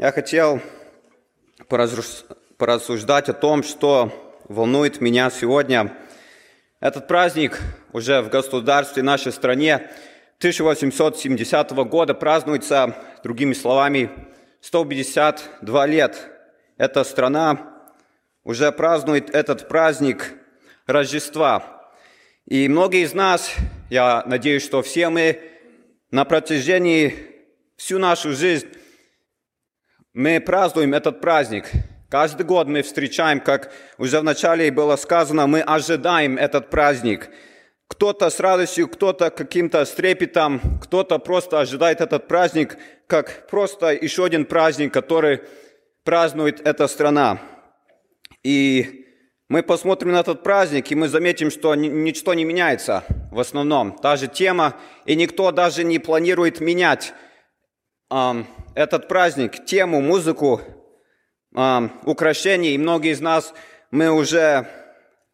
Я хотел порассуждать о том, что волнует меня сегодня. Этот праздник уже в государстве нашей стране 1870 года празднуется, другими словами, 152 лет. Эта страна уже празднует этот праздник Рождества. И многие из нас, я надеюсь, что все мы на протяжении всю нашу жизнь мы празднуем этот праздник. Каждый год мы встречаем, как уже в начале было сказано, мы ожидаем этот праздник. Кто-то с радостью, кто-то каким-то с трепетом, кто-то просто ожидает этот праздник, как просто еще один праздник, который празднует эта страна. И мы посмотрим на этот праздник, и мы заметим, что ничто не меняется в основном. Та же тема, и никто даже не планирует менять этот праздник, тему, музыку, украшений. И многие из нас, мы уже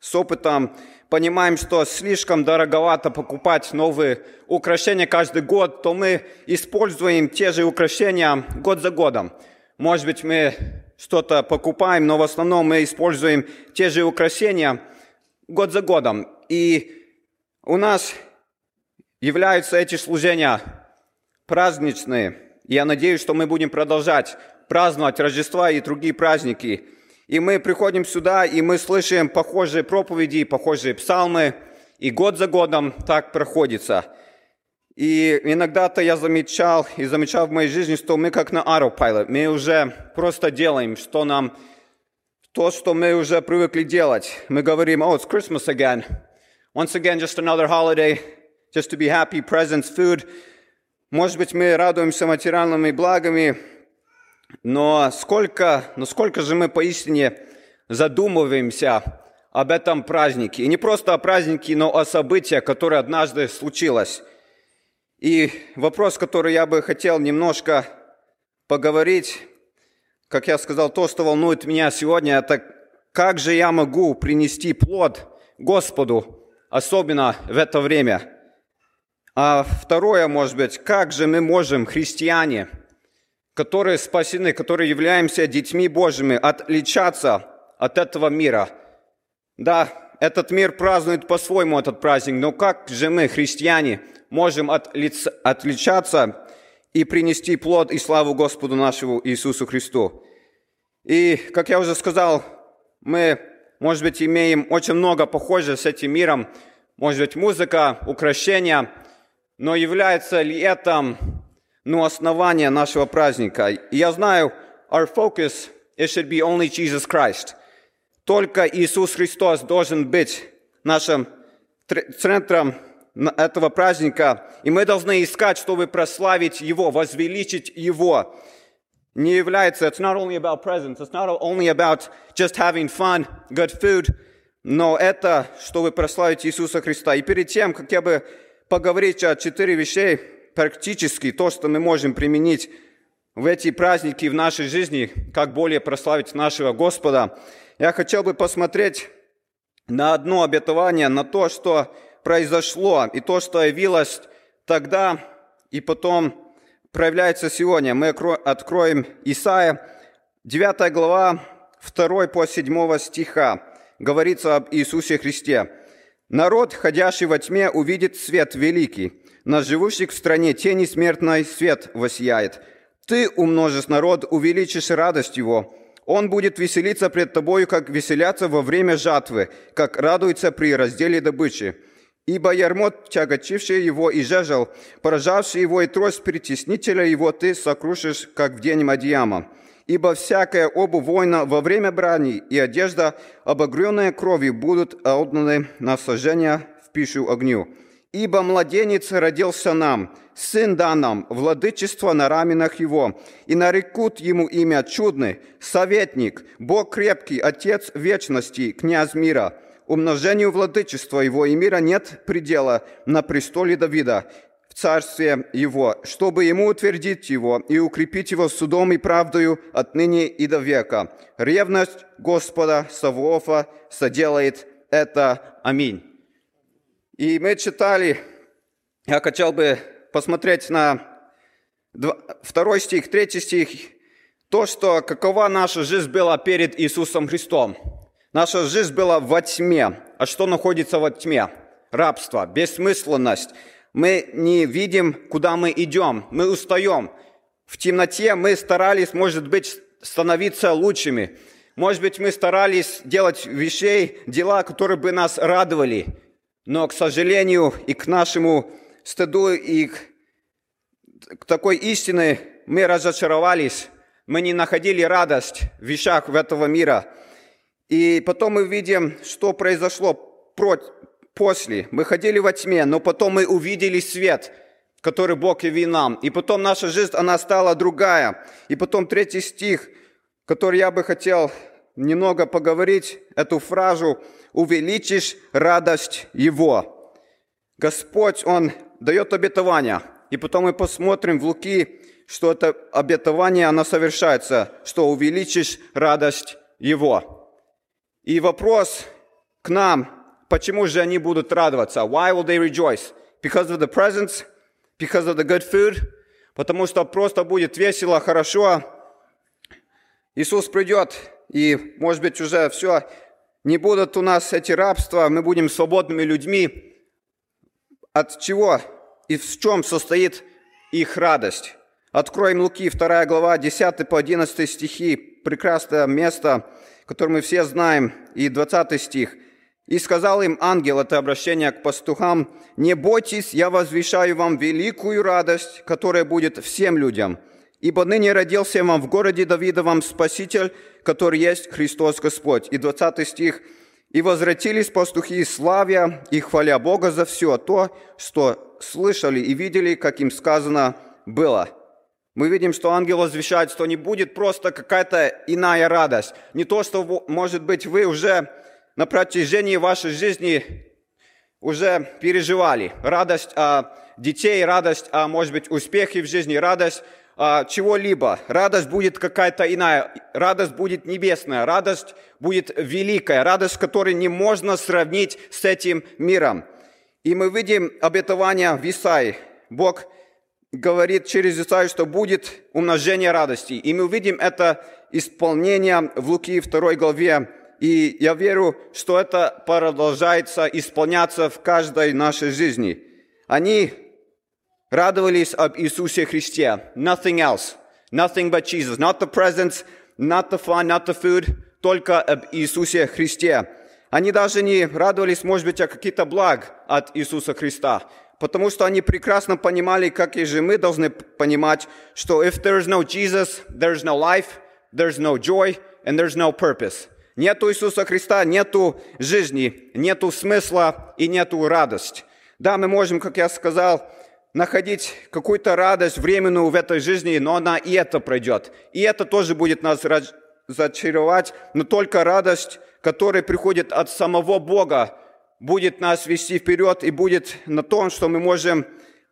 с опытом понимаем, что слишком дороговато покупать новые украшения каждый год, то мы используем те же украшения год за годом. Может быть, мы что-то покупаем, но в основном мы используем те же украшения год за годом. И у нас являются эти служения праздничные – я надеюсь, что мы будем продолжать праздновать Рождества и другие праздники. И мы приходим сюда, и мы слышим похожие проповеди, похожие псалмы, и год за годом так проходится. И иногда-то я замечал и замечал в моей жизни, что мы как на autopilot, мы уже просто делаем, что нам, то, что мы уже привыкли делать. Мы говорим, oh, it's Christmas again. Once again, just another holiday, just to be happy, presents, food. Может быть, мы радуемся материальными благами, но сколько, но сколько же мы поистине задумываемся об этом празднике. И не просто о празднике, но о событии, которое однажды случилось. И вопрос, который я бы хотел немножко поговорить, как я сказал, то, что волнует меня сегодня, это как же я могу принести плод Господу, особенно в это время – а второе, может быть, как же мы можем, христиане, которые спасены, которые являемся детьми Божьими, отличаться от этого мира? Да, этот мир празднует по-своему этот праздник, но как же мы, христиане, можем отличаться и принести плод и славу Господу нашему Иисусу Христу? И, как я уже сказал, мы, может быть, имеем очень много похожего с этим миром, может быть, музыка, украшения – но является ли это ну, основание нашего праздника? Я знаю, our focus, it should be only Jesus Christ. Только Иисус Христос должен быть нашим центром этого праздника, и мы должны искать, чтобы прославить Его, возвеличить Его. Не является, it's not only about presents, it's not only about just having fun, good food, но это, чтобы прославить Иисуса Христа. И перед тем, как я бы поговорить о четыре вещей, практически то, что мы можем применить в эти праздники в нашей жизни, как более прославить нашего Господа. Я хотел бы посмотреть на одно обетование, на то, что произошло, и то, что явилось тогда, и потом проявляется сегодня. Мы откроем Исаия, 9 глава, 2 по 7 стиха. Говорится об Иисусе Христе. Народ, ходящий во тьме, увидит свет великий. На живущих в стране тени смертной свет воссияет. Ты умножишь народ, увеличишь радость его. Он будет веселиться пред тобою, как веселятся во время жатвы, как радуется при разделе добычи. Ибо ярмот, тяготивший его и жежел, поражавший его и трость притеснителя его, ты сокрушишь, как в день Мадьяма. Ибо всякая обувь воина во время брани и одежда, обогренная кровью, будут отданы на сожжение в пищу огню. Ибо младенец родился нам, сын дан нам, владычество на раменах его, и нарекут ему имя чудный, советник, Бог крепкий, Отец вечности, князь мира. Умножению владычества его и мира нет предела на престоле Давида, царстве Его, чтобы Ему утвердить Его и укрепить Его судом и правдою отныне и до века. Ревность Господа Савуофа соделает это. Аминь. И мы читали, я хотел бы посмотреть на второй стих, третий стих, то, что какова наша жизнь была перед Иисусом Христом. Наша жизнь была во тьме. А что находится во тьме? Рабство, бессмысленность. Мы не видим, куда мы идем. Мы устаем. В темноте мы старались, может быть, становиться лучшими. Может быть, мы старались делать вещей, дела, которые бы нас радовали. Но, к сожалению, и к нашему стыду, и к, такой истине мы разочаровались. Мы не находили радость в вещах этого мира. И потом мы видим, что произошло после. Мы ходили во тьме, но потом мы увидели свет, который Бог явил нам. И потом наша жизнь, она стала другая. И потом третий стих – который я бы хотел немного поговорить, эту фразу «увеличишь радость Его». Господь, Он дает обетование, и потом мы посмотрим в Луки, что это обетование, оно совершается, что увеличишь радость Его. И вопрос к нам, почему же они будут радоваться? Why will they rejoice? Because of the presents? Because of the good food? Потому что просто будет весело, хорошо, Иисус придет, и, может быть, уже все, не будут у нас эти рабства, мы будем свободными людьми. От чего и в чем состоит их радость? Откроем Луки, 2 глава, 10 по 11 стихи, прекрасное место, которое мы все знаем, и 20 стих. «И сказал им ангел, это обращение к пастухам, «Не бойтесь, я возвещаю вам великую радость, которая будет всем людям». Ибо ныне родился вам в городе Давида вам Спаситель, который есть Христос Господь. И 20 стих. «И возвратились пастухи, славя и хваля Бога за все то, что слышали и видели, как им сказано было». Мы видим, что ангел возвещает, что не будет просто какая-то иная радость. Не то, что, может быть, вы уже на протяжении вашей жизни уже переживали. Радость о детей, радость о, может быть, успехе в жизни, радость а, чего-либо. Радость будет какая-то иная, радость будет небесная, радость будет великая, радость, которую не можно сравнить с этим миром. И мы видим обетование в Исаии. Бог говорит через Исаию, что будет умножение радости. И мы увидим это исполнение в Луки 2 главе. И я верю, что это продолжается исполняться в каждой нашей жизни. Они радовались об Иисусе Христе. Nothing else. Nothing but Jesus. Not the presents, not the fun, not the food. Только об Иисусе Христе. Они даже не радовались, может быть, о каких-то благ от Иисуса Христа. Потому что они прекрасно понимали, как и же мы должны понимать, что if there is no Jesus, there is no life, there is no joy, and there is no purpose. Нету Иисуса Христа, нету жизни, нету смысла и нету радость. Да, мы можем, как я сказал, находить какую-то радость временную в этой жизни, но она и это пройдет. И это тоже будет нас разочаровать, но только радость, которая приходит от самого Бога, будет нас вести вперед и будет на том, что мы можем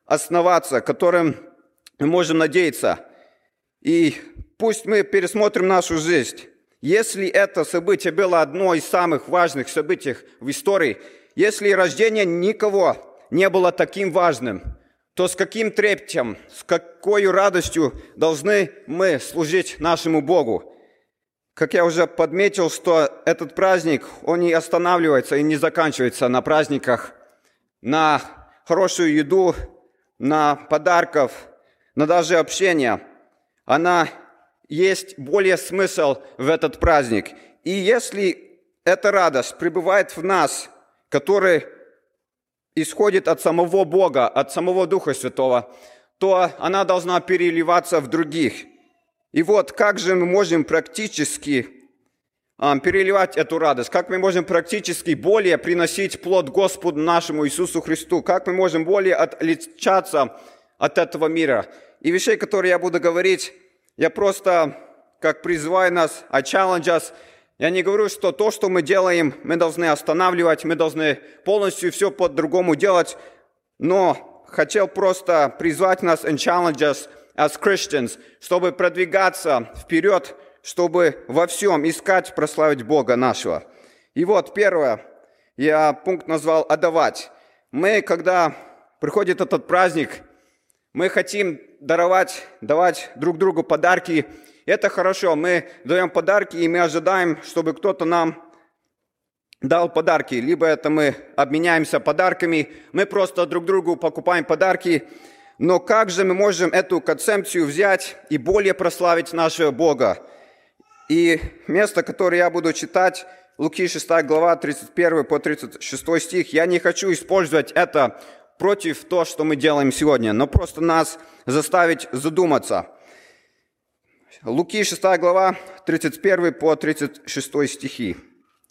основаться, которым мы можем надеяться. И пусть мы пересмотрим нашу жизнь. Если это событие было одно из самых важных событий в истории, если рождение никого не было таким важным – то с каким трептем, с какой радостью должны мы служить нашему Богу? Как я уже подметил, что этот праздник, он не останавливается и не заканчивается на праздниках, на хорошую еду, на подарков, на даже общение. Она есть более смысл в этот праздник. И если эта радость пребывает в нас, который исходит от самого Бога, от самого Духа Святого, то она должна переливаться в других. И вот как же мы можем практически а, переливать эту радость, как мы можем практически более приносить плод Господу нашему Иисусу Христу, как мы можем более отличаться от этого мира. И вещей, которые я буду говорить, я просто как призываю нас, I challenge us – я не говорю, что то, что мы делаем, мы должны останавливать, мы должны полностью все по-другому делать, но хотел просто призвать нас and challenge us as Christians, чтобы продвигаться вперед, чтобы во всем искать прославить Бога нашего. И вот первое, я пункт назвал «отдавать». Мы, когда приходит этот праздник, мы хотим даровать, давать друг другу подарки, Это хорошо, мы даем подарки, и мы ожидаем, чтобы кто-то нам дал подарки. Либо это мы обменяемся подарками, мы просто друг другу покупаем подарки. Но как же мы можем эту концепцию взять и более прославить нашего Бога? И место, которое я буду читать, Луки 6 глава, 31 по 36 стих, я не хочу использовать это против того, что мы делаем сегодня, но просто нас заставить задуматься. Луки 6 глава, 31 по 36 стихи.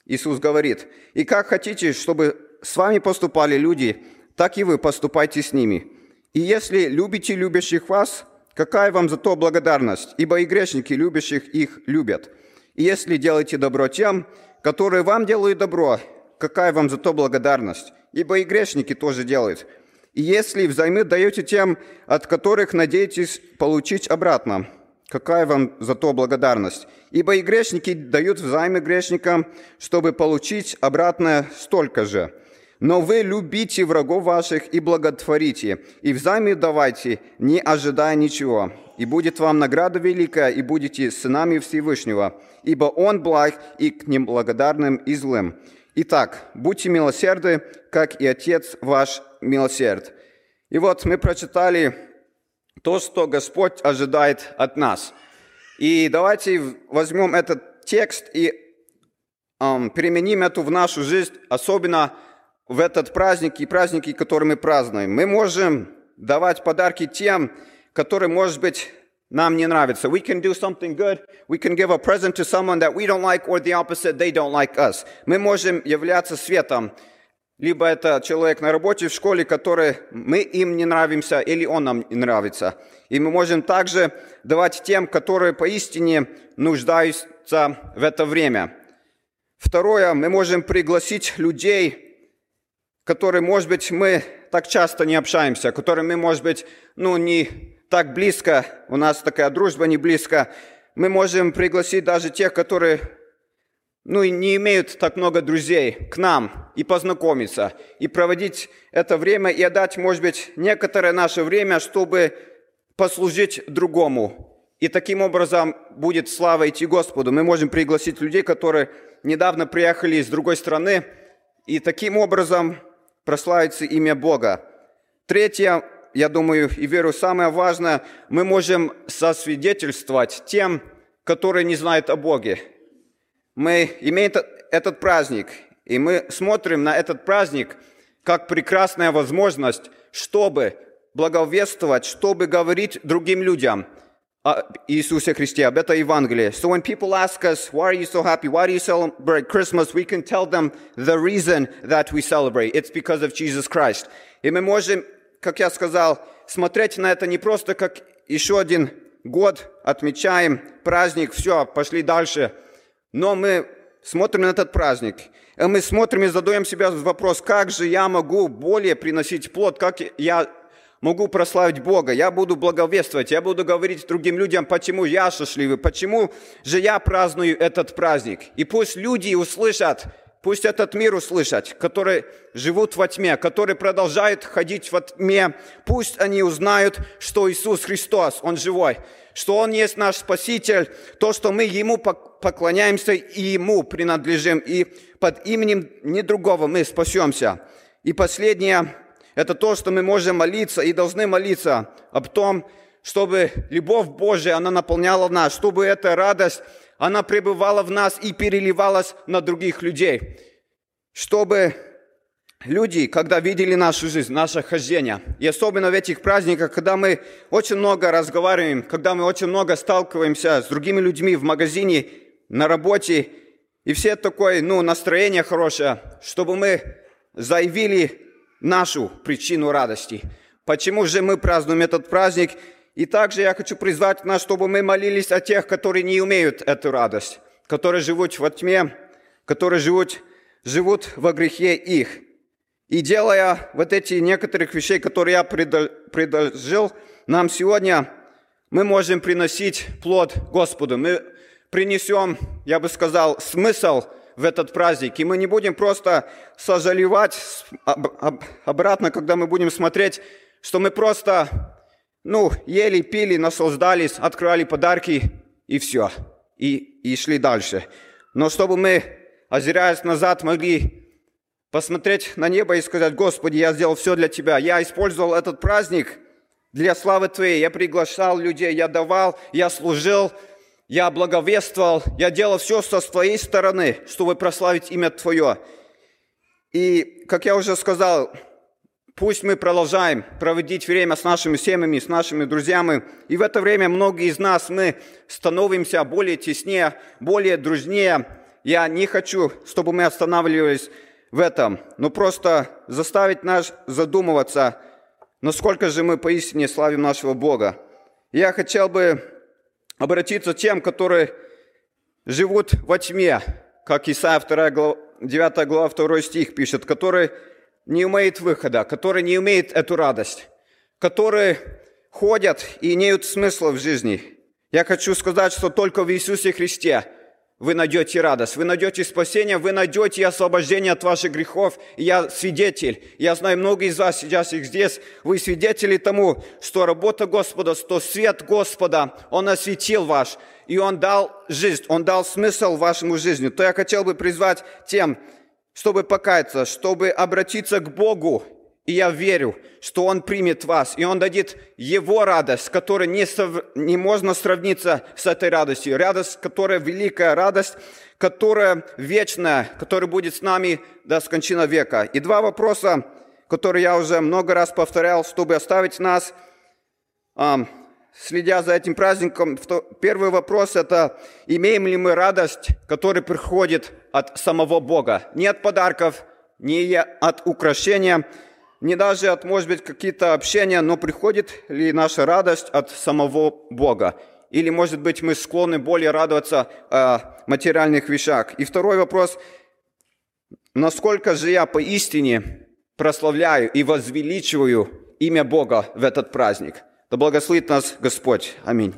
Иисус говорит, «И как хотите, чтобы с вами поступали люди, так и вы поступайте с ними. И если любите любящих вас, какая вам за то благодарность? Ибо и грешники, любящих их, любят. И если делаете добро тем, которые вам делают добро, какая вам за то благодарность? Ибо и грешники тоже делают. И если взаймы даете тем, от которых надеетесь получить обратно, какая вам за то благодарность? Ибо и грешники дают взаймы грешникам, чтобы получить обратно столько же. Но вы любите врагов ваших и благотворите, и взаймы давайте, не ожидая ничего. И будет вам награда великая, и будете сынами Всевышнего, ибо Он благ и к неблагодарным и злым. Итак, будьте милосерды, как и Отец ваш милосерд. И вот мы прочитали то, что Господь ожидает от нас. И давайте возьмем этот текст и эм, применим это в нашу жизнь, особенно в этот праздник и праздники, которые мы празднуем. Мы можем давать подарки тем, которые, может быть, нам не нравятся. We can do something good. We can give a present to someone that we don't like or the opposite, they don't like us. Мы можем являться светом. Либо это человек на работе, в школе, который мы им не нравимся, или он нам не нравится. И мы можем также давать тем, которые поистине нуждаются в это время. Второе, мы можем пригласить людей, которые, может быть, мы так часто не общаемся, которые мы, может быть, ну, не так близко, у нас такая дружба не близко, мы можем пригласить даже тех, которые, ну, не имеют так много друзей, к нам и познакомиться, и проводить это время, и отдать, может быть, некоторое наше время, чтобы послужить другому. И таким образом будет слава идти Господу. Мы можем пригласить людей, которые недавно приехали из другой страны, и таким образом прославится имя Бога. Третье, я думаю, и верю, самое важное, мы можем сосвидетельствовать тем, которые не знают о Боге. Мы имеем этот праздник, и мы смотрим на этот праздник как прекрасная возможность, чтобы благовествовать, чтобы говорить другим людям – Иисусе Христе, об это Евангелие. So when people ask us, why are you so happy? Why do you celebrate Christmas? We can tell them the reason that we celebrate. It's because of Jesus Christ. И мы можем, как я сказал, смотреть на это не просто как еще один год, отмечаем праздник, все, пошли дальше. Но мы смотрим на этот праздник, и мы смотрим и задаем себе вопрос, как же я могу более приносить плод, как я могу прославить Бога, я буду благовествовать, я буду говорить другим людям, почему я счастливый, почему же я праздную этот праздник. И пусть люди услышат, пусть этот мир услышат, которые живут во тьме, которые продолжают ходить во тьме, пусть они узнают, что Иисус Христос, Он живой, что Он есть наш Спаситель, то, что мы Ему поклоняемся и Ему принадлежим, и под именем не другого мы спасемся. И последнее, это то, что мы можем молиться и должны молиться об том, чтобы любовь Божия, она наполняла нас, чтобы эта радость, она пребывала в нас и переливалась на других людей. Чтобы люди, когда видели нашу жизнь, наше хождение, и особенно в этих праздниках, когда мы очень много разговариваем, когда мы очень много сталкиваемся с другими людьми в магазине, на работе, и все такое, ну, настроение хорошее, чтобы мы заявили нашу причину радости. Почему же мы празднуем этот праздник? И также я хочу призвать нас, чтобы мы молились о тех, которые не умеют эту радость, которые живут во тьме, которые живут, живут во грехе их. И делая вот эти некоторых вещей, которые я предложил нам сегодня, мы можем приносить плод Господу. Мы принесем, я бы сказал, смысл – в этот праздник. И мы не будем просто сожалевать обратно, когда мы будем смотреть, что мы просто, ну, ели, пили, наслаждались, открывали подарки и все. И, и шли дальше. Но чтобы мы, озираясь назад, могли посмотреть на небо и сказать, Господи, я сделал все для Тебя. Я использовал этот праздник для славы Твоей. Я приглашал людей, я давал, я служил, я благовествовал, я делал все со своей стороны, чтобы прославить имя Твое. И, как я уже сказал, пусть мы продолжаем проводить время с нашими семьями, с нашими друзьями. И в это время многие из нас, мы становимся более теснее, более дружнее. Я не хочу, чтобы мы останавливались в этом, но просто заставить нас задумываться, насколько же мы поистине славим нашего Бога. Я хотел бы обратиться тем, которые живут во тьме, как Исайя 2 глава, 9 глава 2 стих пишет, которые не имеют выхода, которые не имеют эту радость, которые ходят и имеют смысла в жизни. Я хочу сказать, что только в Иисусе Христе – вы найдете радость, вы найдете спасение, вы найдете освобождение от ваших грехов. Я свидетель, я знаю, многие из вас сейчас их здесь, вы свидетели тому, что работа Господа, что свет Господа, Он осветил ваш, и Он дал жизнь, Он дал смысл вашему жизни. То я хотел бы призвать тем, чтобы покаяться, чтобы обратиться к Богу и я верю, что Он примет вас, и Он дадит Его радость, которая не, сов... не можно сравниться с этой радостью. Радость, которая великая радость, которая вечная, которая будет с нами до скончина века. И два вопроса, которые я уже много раз повторял, чтобы оставить нас, следя за этим праздником. Первый вопрос – это имеем ли мы радость, которая приходит от самого Бога? Не от подарков, не от украшения – не даже от, может быть, какие-то общения, но приходит ли наша радость от самого Бога? Или, может быть, мы склонны более радоваться о материальных вещах? И второй вопрос, насколько же я поистине прославляю и возвеличиваю имя Бога в этот праздник? Да благословит нас Господь. Аминь.